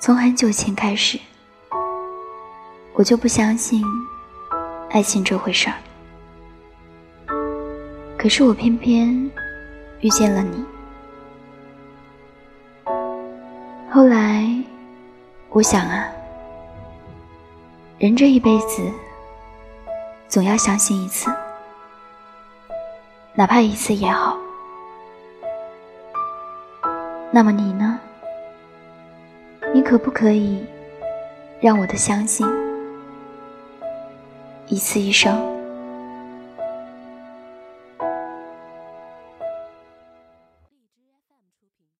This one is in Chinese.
从很久前开始，我就不相信爱情这回事儿。可是我偏偏遇见了你。后来，我想啊，人这一辈子总要相信一次，哪怕一次也好。那么你呢？你可不可以让我的相信一次一生？